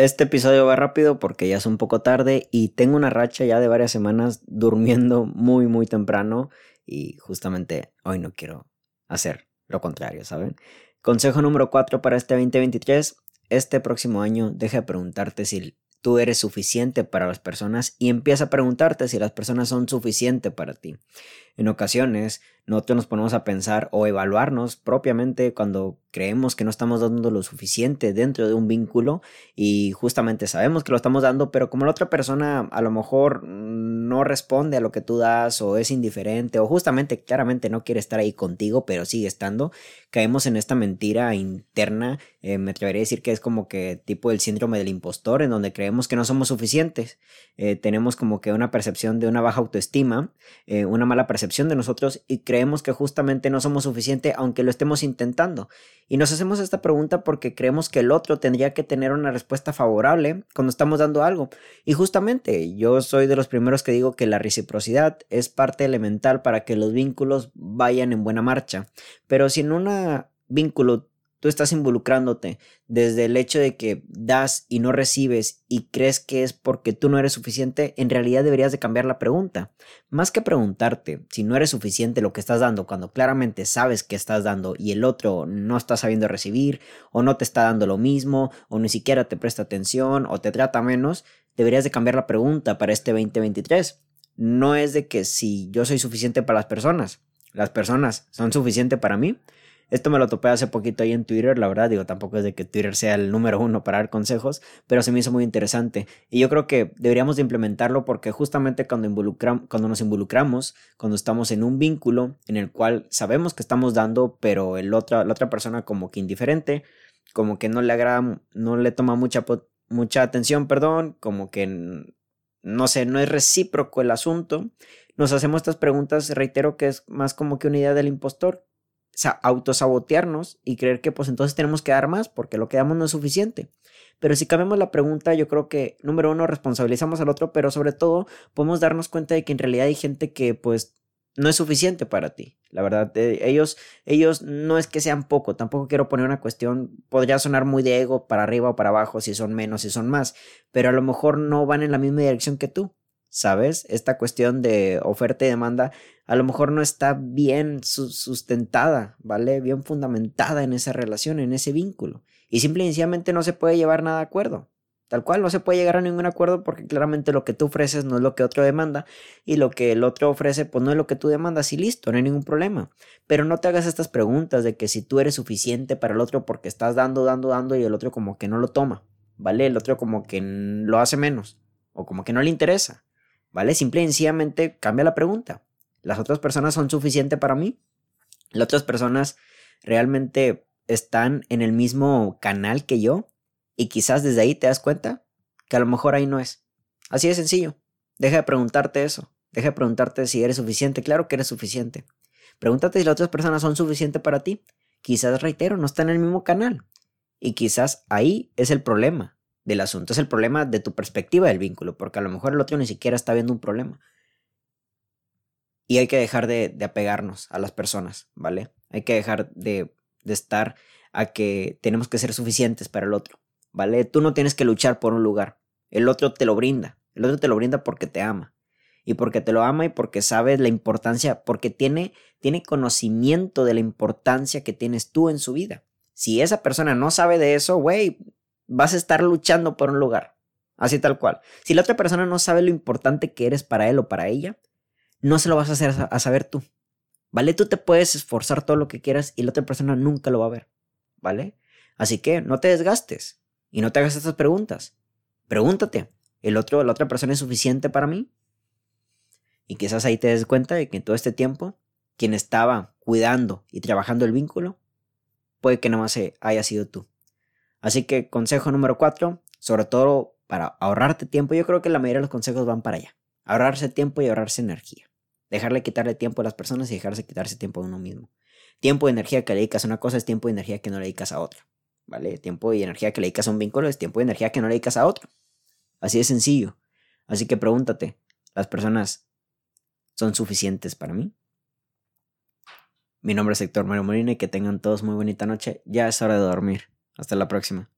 Este episodio va rápido porque ya es un poco tarde y tengo una racha ya de varias semanas durmiendo muy muy temprano y justamente hoy no quiero hacer lo contrario, ¿saben? Consejo número 4 para este 2023. Este próximo año deja de preguntarte si tú eres suficiente para las personas y empieza a preguntarte si las personas son suficientes para ti. En ocasiones, nosotros nos ponemos a pensar o evaluarnos propiamente cuando creemos que no estamos dando lo suficiente dentro de un vínculo y justamente sabemos que lo estamos dando, pero como la otra persona a lo mejor no responde a lo que tú das o es indiferente o justamente claramente no quiere estar ahí contigo, pero sigue estando, caemos en esta mentira interna, eh, me atrevería a decir que es como que tipo el síndrome del impostor, en donde creemos que no somos suficientes, eh, tenemos como que una percepción de una baja autoestima, eh, una mala percepción de nosotros y creemos que justamente no somos suficientes aunque lo estemos intentando. Y nos hacemos esta pregunta porque creemos que el otro tendría que tener una respuesta favorable cuando estamos dando algo. Y justamente yo soy de los primeros que digo que la reciprocidad es parte elemental para que los vínculos vayan en buena marcha. Pero si en un vínculo tú estás involucrándote desde el hecho de que das y no recibes y crees que es porque tú no eres suficiente, en realidad deberías de cambiar la pregunta. Más que preguntarte si no eres suficiente lo que estás dando cuando claramente sabes que estás dando y el otro no está sabiendo recibir o no te está dando lo mismo o ni siquiera te presta atención o te trata menos, deberías de cambiar la pregunta para este 2023. No es de que si yo soy suficiente para las personas, las personas son suficientes para mí, esto me lo topé hace poquito ahí en Twitter, la verdad, digo, tampoco es de que Twitter sea el número uno para dar consejos, pero se me hizo muy interesante. Y yo creo que deberíamos de implementarlo porque justamente cuando, cuando nos involucramos, cuando estamos en un vínculo en el cual sabemos que estamos dando, pero el la otra persona como que indiferente, como que no le agrada, no le toma mucha, mucha atención, perdón, como que no sé, no es recíproco el asunto, nos hacemos estas preguntas, reitero que es más como que una idea del impostor autosabotearnos y creer que pues entonces tenemos que dar más porque lo que damos no es suficiente. Pero si cambiamos la pregunta, yo creo que número uno, responsabilizamos al otro, pero sobre todo podemos darnos cuenta de que en realidad hay gente que pues no es suficiente para ti. La verdad, eh, ellos, ellos no es que sean poco, tampoco quiero poner una cuestión, podría sonar muy de ego para arriba o para abajo, si son menos, si son más, pero a lo mejor no van en la misma dirección que tú. ¿Sabes? Esta cuestión de oferta y demanda a lo mejor no está bien sustentada, ¿vale? Bien fundamentada en esa relación, en ese vínculo. Y simple y sencillamente no se puede llevar nada de acuerdo. Tal cual, no se puede llegar a ningún acuerdo porque claramente lo que tú ofreces no es lo que otro demanda y lo que el otro ofrece pues no es lo que tú demandas y listo, no hay ningún problema. Pero no te hagas estas preguntas de que si tú eres suficiente para el otro porque estás dando, dando, dando y el otro como que no lo toma, ¿vale? El otro como que lo hace menos o como que no le interesa. ¿Vale? Simple y sencillamente cambia la pregunta. ¿Las otras personas son suficientes para mí? ¿Las otras personas realmente están en el mismo canal que yo? Y quizás desde ahí te das cuenta que a lo mejor ahí no es. Así de sencillo. Deja de preguntarte eso. Deja de preguntarte si eres suficiente. Claro que eres suficiente. Pregúntate si las otras personas son suficientes para ti. Quizás, reitero, no están en el mismo canal. Y quizás ahí es el problema del asunto, es el problema de tu perspectiva del vínculo, porque a lo mejor el otro ni siquiera está viendo un problema. Y hay que dejar de, apegarnos a las personas, ¿vale? Hay que dejar de, de estar a que tenemos que ser suficientes para el otro, ¿vale? Tú no tienes que luchar por un lugar, el otro te lo brinda, el otro te lo brinda porque te ama. Y porque te lo ama y porque sabe la importancia, porque tiene, tiene conocimiento de la importancia que tienes tú en su vida. Si esa persona no sabe de eso, güey, vas a estar luchando por un lugar. Así tal cual. Si la otra persona no sabe lo importante que eres para él o para ella, no se lo vas a hacer a saber tú. ¿Vale? Tú te puedes esforzar todo lo que quieras y la otra persona nunca lo va a ver. ¿Vale? Así que no te desgastes y no te hagas estas preguntas. Pregúntate, ¿el otro, la otra persona es suficiente para mí? Y quizás ahí te des cuenta de que en todo este tiempo, quien estaba cuidando y trabajando el vínculo, puede que no más haya sido tú. Así que consejo número cuatro, sobre todo para ahorrarte tiempo, yo creo que la mayoría de los consejos van para allá. Ahorrarse tiempo y ahorrarse energía. Dejarle quitarle tiempo a las personas y dejarse quitarse tiempo a uno mismo. Tiempo y energía que le dedicas a una cosa es tiempo y energía que no le dedicas a otra. ¿Vale? Tiempo y energía que le dedicas a un vínculo es tiempo y energía que no le dedicas a otro. Así de sencillo. Así que pregúntate, ¿las personas son suficientes para mí? Mi nombre es Héctor Mario Molina y que tengan todos muy bonita noche. Ya es hora de dormir. Hasta la próxima.